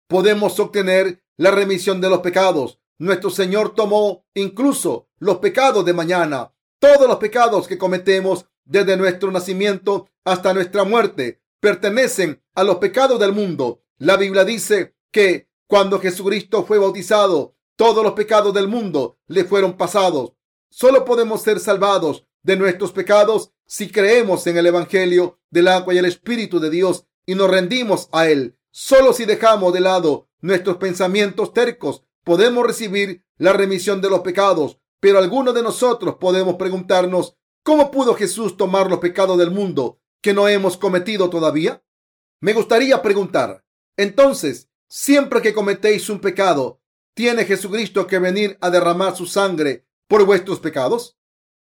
Podemos obtener la remisión de los pecados. Nuestro Señor tomó incluso los pecados de mañana, todos los pecados que cometemos desde nuestro nacimiento hasta nuestra muerte pertenecen a los pecados del mundo. La Biblia dice que cuando Jesucristo fue bautizado, todos los pecados del mundo le fueron pasados. Solo podemos ser salvados de nuestros pecados si creemos en el Evangelio del agua y el Espíritu de Dios y nos rendimos a Él. Solo si dejamos de lado nuestros pensamientos tercos podemos recibir la remisión de los pecados. Pero algunos de nosotros podemos preguntarnos, ¿cómo pudo Jesús tomar los pecados del mundo que no hemos cometido todavía? Me gustaría preguntar, entonces, siempre que cometéis un pecado, ¿tiene Jesucristo que venir a derramar su sangre por vuestros pecados?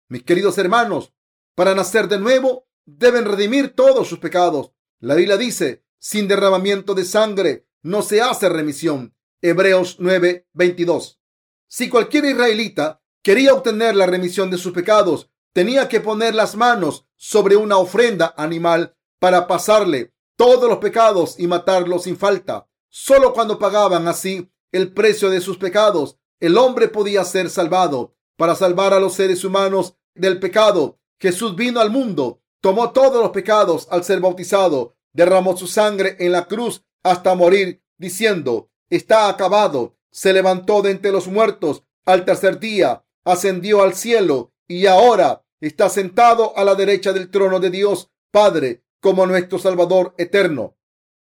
Mis queridos hermanos, para nacer de nuevo, deben redimir todos sus pecados. La Biblia dice, sin derramamiento de sangre no se hace remisión. Hebreos 9, 22. Si cualquier israelita quería obtener la remisión de sus pecados, tenía que poner las manos sobre una ofrenda animal para pasarle todos los pecados y matarlos sin falta. Solo cuando pagaban así el precio de sus pecados, el hombre podía ser salvado. Para salvar a los seres humanos del pecado, Jesús vino al mundo, tomó todos los pecados al ser bautizado, derramó su sangre en la cruz hasta morir, diciendo, está acabado. Se levantó de entre los muertos al tercer día, ascendió al cielo y ahora está sentado a la derecha del trono de Dios Padre como nuestro Salvador eterno.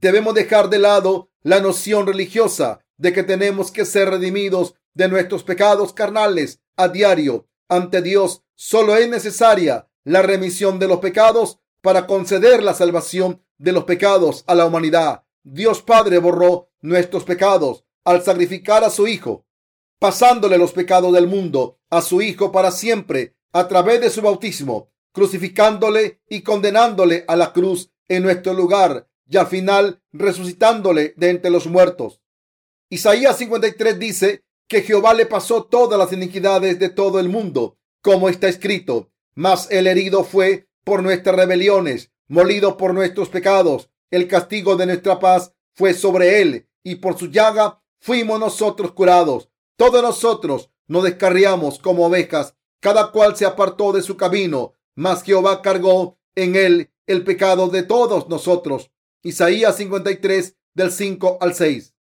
Debemos dejar de lado la noción religiosa de que tenemos que ser redimidos de nuestros pecados carnales a diario ante Dios. Solo es necesaria la remisión de los pecados para conceder la salvación de los pecados a la humanidad. Dios Padre borró nuestros pecados al sacrificar a su Hijo, pasándole los pecados del mundo a su Hijo para siempre a través de su bautismo, crucificándole y condenándole a la cruz en nuestro lugar y al final resucitándole de entre los muertos. Isaías 53 dice que Jehová le pasó todas las iniquidades de todo el mundo, como está escrito, mas el herido fue por nuestras rebeliones, molido por nuestros pecados. El castigo de nuestra paz fue sobre él, y por su llaga fuimos nosotros curados. Todos nosotros nos descarriamos como ovejas, cada cual se apartó de su camino, mas Jehová cargó en él el pecado de todos nosotros. Isaías 53 del 5 al 6.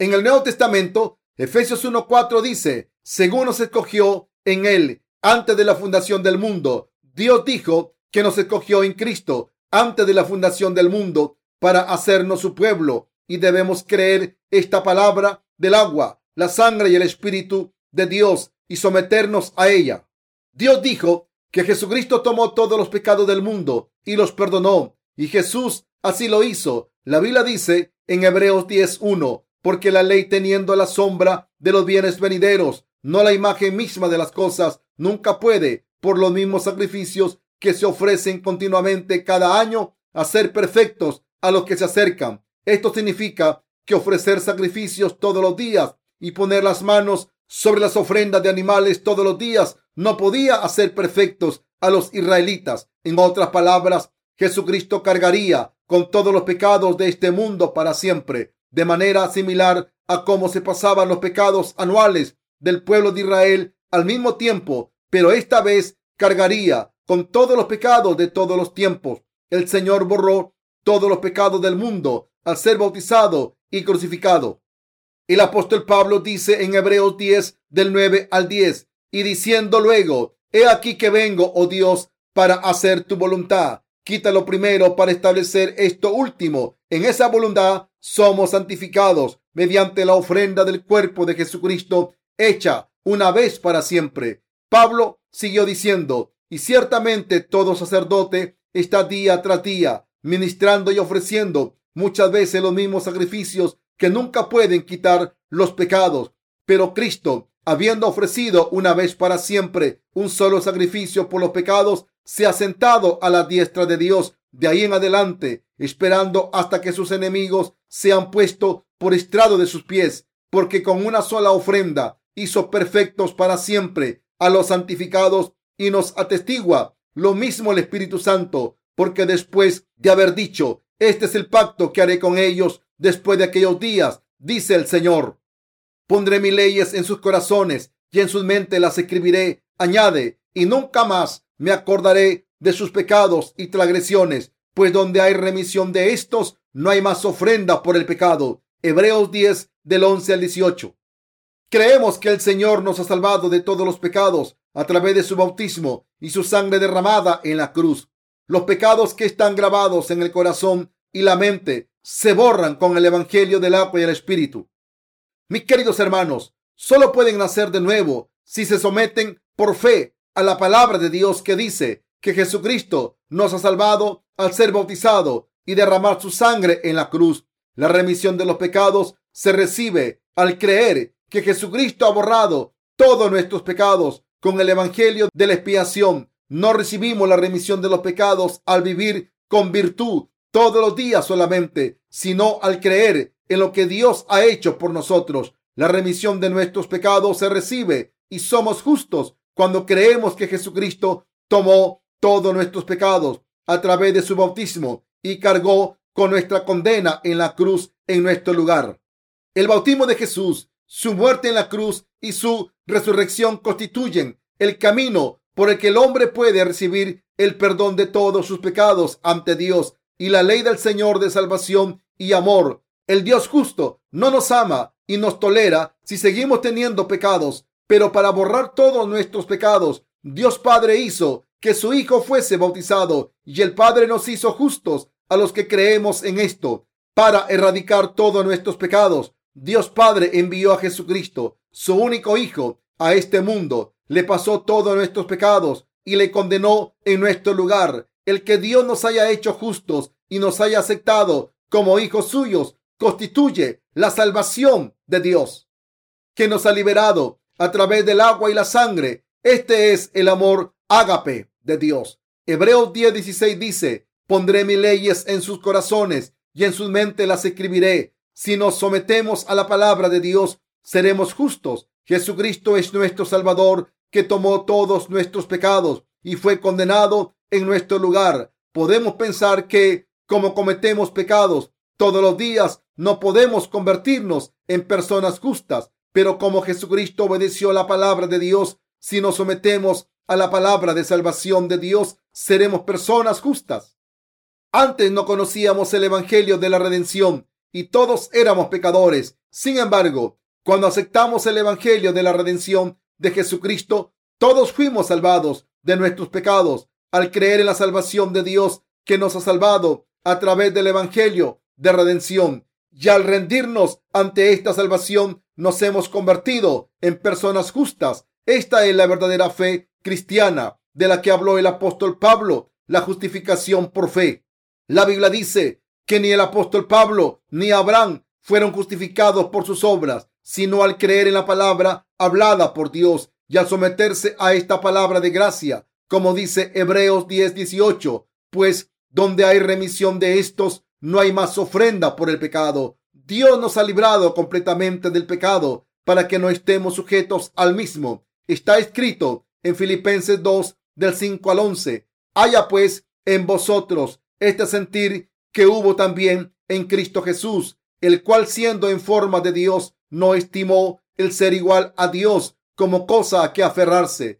En el Nuevo Testamento, Efesios 1.4 dice, según nos escogió en él antes de la fundación del mundo, Dios dijo que nos escogió en Cristo antes de la fundación del mundo para hacernos su pueblo y debemos creer esta palabra del agua, la sangre y el espíritu de Dios y someternos a ella. Dios dijo que Jesucristo tomó todos los pecados del mundo y los perdonó y Jesús así lo hizo. La Biblia dice en Hebreos 10.1 porque la ley teniendo la sombra de los bienes venideros, no la imagen misma de las cosas, nunca puede por los mismos sacrificios que se ofrecen continuamente cada año a ser perfectos a los que se acercan. Esto significa que ofrecer sacrificios todos los días y poner las manos sobre las ofrendas de animales todos los días no podía hacer perfectos a los israelitas. En otras palabras, Jesucristo cargaría con todos los pecados de este mundo para siempre, de manera similar a cómo se pasaban los pecados anuales del pueblo de Israel al mismo tiempo, pero esta vez cargaría con todos los pecados de todos los tiempos. El Señor borró todos los pecados del mundo al ser bautizado y crucificado. El apóstol Pablo dice en Hebreos 10 del 9 al 10 y diciendo luego, he aquí que vengo, oh Dios, para hacer tu voluntad. Quítalo primero para establecer esto último. En esa voluntad somos santificados mediante la ofrenda del cuerpo de Jesucristo hecha una vez para siempre. Pablo siguió diciendo, y ciertamente todo sacerdote está día tras día ministrando y ofreciendo muchas veces los mismos sacrificios que nunca pueden quitar los pecados. Pero Cristo, habiendo ofrecido una vez para siempre un solo sacrificio por los pecados, se ha sentado a la diestra de Dios de ahí en adelante, esperando hasta que sus enemigos sean puestos por estrado de sus pies, porque con una sola ofrenda hizo perfectos para siempre a los santificados y nos atestigua lo mismo el Espíritu Santo, porque después de haber dicho, este es el pacto que haré con ellos después de aquellos días, dice el Señor. Pondré mis leyes en sus corazones y en sus mentes las escribiré, añade, y nunca más me acordaré de sus pecados y transgresiones, pues donde hay remisión de estos, no hay más ofrenda por el pecado. Hebreos 10 del 11 al 18. Creemos que el Señor nos ha salvado de todos los pecados a través de su bautismo y su sangre derramada en la cruz. Los pecados que están grabados en el corazón y la mente se borran con el Evangelio del agua y el Espíritu. Mis queridos hermanos, solo pueden nacer de nuevo si se someten por fe a la palabra de Dios que dice que Jesucristo nos ha salvado al ser bautizado y derramar su sangre en la cruz. La remisión de los pecados se recibe al creer que Jesucristo ha borrado todos nuestros pecados con el Evangelio de la expiación. No recibimos la remisión de los pecados al vivir con virtud todos los días solamente, sino al creer en lo que Dios ha hecho por nosotros. La remisión de nuestros pecados se recibe y somos justos cuando creemos que Jesucristo tomó todos nuestros pecados a través de su bautismo y cargó con nuestra condena en la cruz en nuestro lugar. El bautismo de Jesús su muerte en la cruz y su resurrección constituyen el camino por el que el hombre puede recibir el perdón de todos sus pecados ante Dios y la ley del Señor de salvación y amor. El Dios justo no nos ama y nos tolera si seguimos teniendo pecados, pero para borrar todos nuestros pecados, Dios Padre hizo que su Hijo fuese bautizado y el Padre nos hizo justos a los que creemos en esto para erradicar todos nuestros pecados. Dios Padre envió a Jesucristo, su único Hijo, a este mundo, le pasó todos nuestros pecados y le condenó en nuestro lugar. El que Dios nos haya hecho justos y nos haya aceptado como hijos suyos constituye la salvación de Dios, que nos ha liberado a través del agua y la sangre. Este es el amor ágape de Dios. Hebreos 10:16 dice, pondré mis leyes en sus corazones y en sus mentes las escribiré. Si nos sometemos a la palabra de Dios, seremos justos. Jesucristo es nuestro Salvador, que tomó todos nuestros pecados y fue condenado en nuestro lugar. Podemos pensar que, como cometemos pecados todos los días, no podemos convertirnos en personas justas, pero como Jesucristo obedeció la palabra de Dios, si nos sometemos a la palabra de salvación de Dios, seremos personas justas. Antes no conocíamos el Evangelio de la redención y todos éramos pecadores. Sin embargo, cuando aceptamos el Evangelio de la redención de Jesucristo, todos fuimos salvados de nuestros pecados al creer en la salvación de Dios que nos ha salvado a través del Evangelio de redención. Y al rendirnos ante esta salvación, nos hemos convertido en personas justas. Esta es la verdadera fe cristiana de la que habló el apóstol Pablo, la justificación por fe. La Biblia dice que ni el apóstol Pablo ni Abraham fueron justificados por sus obras, sino al creer en la palabra hablada por Dios y al someterse a esta palabra de gracia. Como dice Hebreos 10, 18, pues donde hay remisión de estos, no hay más ofrenda por el pecado. Dios nos ha librado completamente del pecado para que no estemos sujetos al mismo. Está escrito en Filipenses 2, del 5 al 11. Haya pues en vosotros este sentir que hubo también en Cristo Jesús, el cual siendo en forma de Dios, no estimó el ser igual a Dios como cosa a que aferrarse,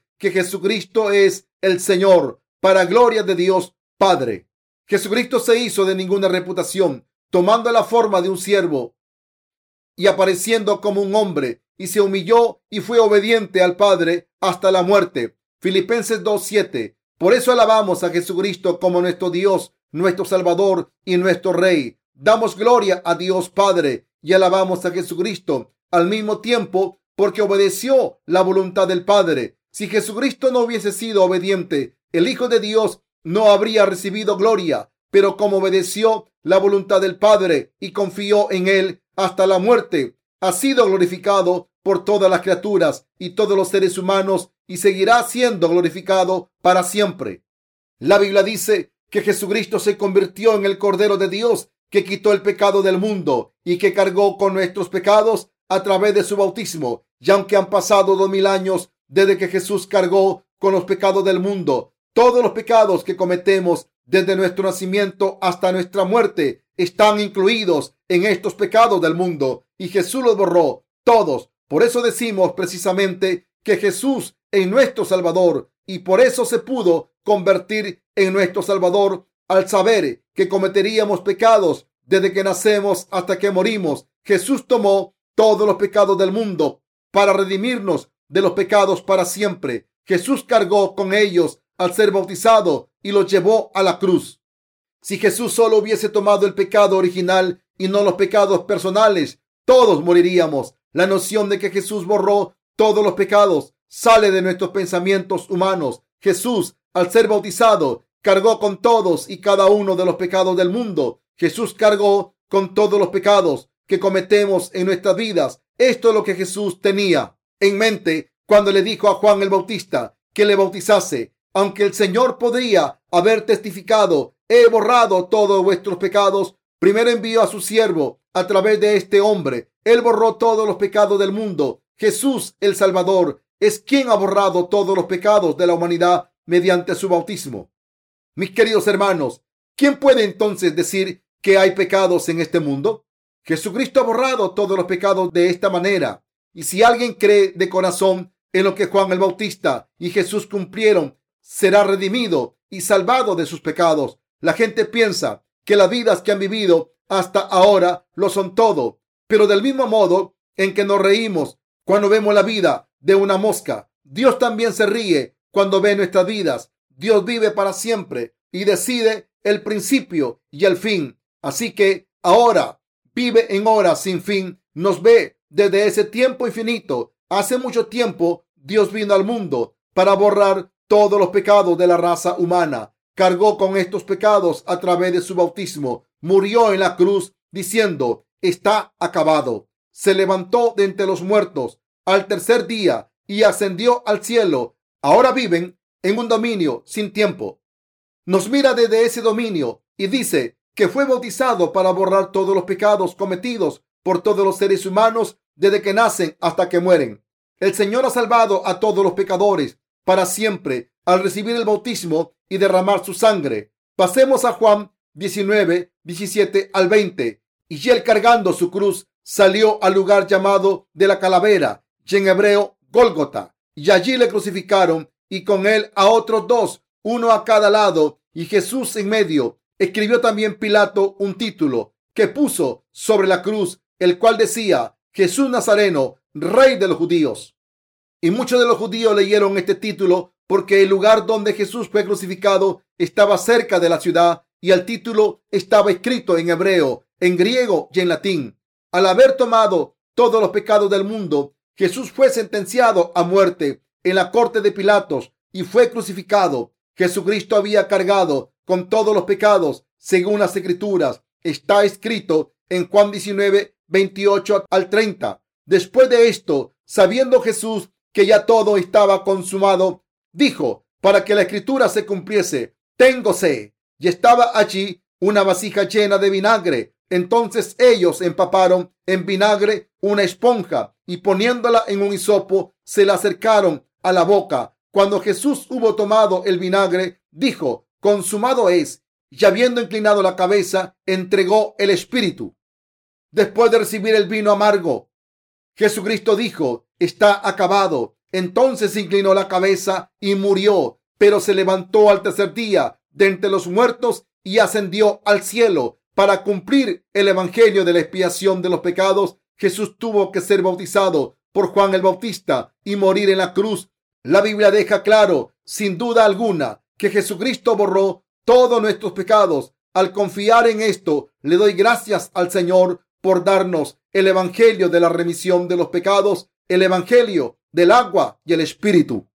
que Jesucristo es el Señor, para gloria de Dios Padre. Jesucristo se hizo de ninguna reputación, tomando la forma de un siervo y apareciendo como un hombre, y se humilló y fue obediente al Padre hasta la muerte. Filipenses 2.7. Por eso alabamos a Jesucristo como nuestro Dios, nuestro Salvador y nuestro Rey. Damos gloria a Dios Padre y alabamos a Jesucristo al mismo tiempo porque obedeció la voluntad del Padre. Si Jesucristo no hubiese sido obediente, el Hijo de Dios no habría recibido gloria, pero como obedeció la voluntad del Padre y confió en Él hasta la muerte, ha sido glorificado por todas las criaturas y todos los seres humanos y seguirá siendo glorificado para siempre. La Biblia dice que Jesucristo se convirtió en el Cordero de Dios que quitó el pecado del mundo y que cargó con nuestros pecados a través de su bautismo. Y aunque han pasado dos mil años desde que Jesús cargó con los pecados del mundo, todos los pecados que cometemos desde nuestro nacimiento hasta nuestra muerte están incluidos en estos pecados del mundo y Jesús los borró todos. Por eso decimos precisamente que Jesús es nuestro Salvador y por eso se pudo convertir en nuestro Salvador al saber que cometeríamos pecados desde que nacemos hasta que morimos. Jesús tomó todos los pecados del mundo para redimirnos de los pecados para siempre. Jesús cargó con ellos al ser bautizado y los llevó a la cruz. Si Jesús solo hubiese tomado el pecado original y no los pecados personales, todos moriríamos. La noción de que Jesús borró todos los pecados sale de nuestros pensamientos humanos. Jesús, al ser bautizado, cargó con todos y cada uno de los pecados del mundo. Jesús cargó con todos los pecados que cometemos en nuestras vidas. Esto es lo que Jesús tenía en mente cuando le dijo a Juan el Bautista que le bautizase. Aunque el Señor podría haber testificado, he borrado todos vuestros pecados, primero envió a su siervo a través de este hombre. Él borró todos los pecados del mundo. Jesús, el Salvador, es quien ha borrado todos los pecados de la humanidad mediante su bautismo. Mis queridos hermanos, ¿quién puede entonces decir que hay pecados en este mundo? Jesucristo ha borrado todos los pecados de esta manera. Y si alguien cree de corazón en lo que Juan el Bautista y Jesús cumplieron será redimido y salvado de sus pecados. La gente piensa que las vidas que han vivido hasta ahora lo son todo, pero del mismo modo en que nos reímos cuando vemos la vida de una mosca, Dios también se ríe cuando ve nuestras vidas. Dios vive para siempre y decide el principio y el fin. Así que ahora vive en horas sin fin, nos ve desde ese tiempo infinito. Hace mucho tiempo Dios vino al mundo para borrar todos los pecados de la raza humana. Cargó con estos pecados a través de su bautismo. Murió en la cruz diciendo, está acabado. Se levantó de entre los muertos al tercer día y ascendió al cielo. Ahora viven en un dominio sin tiempo. Nos mira desde ese dominio y dice que fue bautizado para borrar todos los pecados cometidos por todos los seres humanos desde que nacen hasta que mueren. El Señor ha salvado a todos los pecadores para siempre al recibir el bautismo y derramar su sangre. Pasemos a Juan 19, 17 al 20. Y él cargando su cruz salió al lugar llamado de la calavera, y en hebreo Gólgota. Y allí le crucificaron y con él a otros dos, uno a cada lado y Jesús en medio. Escribió también Pilato un título que puso sobre la cruz, el cual decía Jesús Nazareno, rey de los judíos. Y muchos de los judíos leyeron este título porque el lugar donde Jesús fue crucificado estaba cerca de la ciudad y el título estaba escrito en hebreo, en griego y en latín. Al haber tomado todos los pecados del mundo, Jesús fue sentenciado a muerte en la corte de Pilatos y fue crucificado. Jesucristo había cargado con todos los pecados según las escrituras. Está escrito en Juan 19, 28 al 30. Después de esto, sabiendo Jesús que ya todo estaba consumado, dijo, para que la escritura se cumpliese, tengo sed. Y estaba allí una vasija llena de vinagre. Entonces ellos empaparon en vinagre una esponja y poniéndola en un hisopo, se la acercaron a la boca. Cuando Jesús hubo tomado el vinagre, dijo, consumado es. Y habiendo inclinado la cabeza, entregó el espíritu. Después de recibir el vino amargo, Jesucristo dijo, está acabado. Entonces inclinó la cabeza y murió, pero se levantó al tercer día de entre los muertos y ascendió al cielo. Para cumplir el evangelio de la expiación de los pecados, Jesús tuvo que ser bautizado por Juan el Bautista y morir en la cruz. La Biblia deja claro, sin duda alguna, que Jesucristo borró todos nuestros pecados. Al confiar en esto, le doy gracias al Señor por darnos el Evangelio de la remisión de los pecados, el Evangelio del agua y el Espíritu.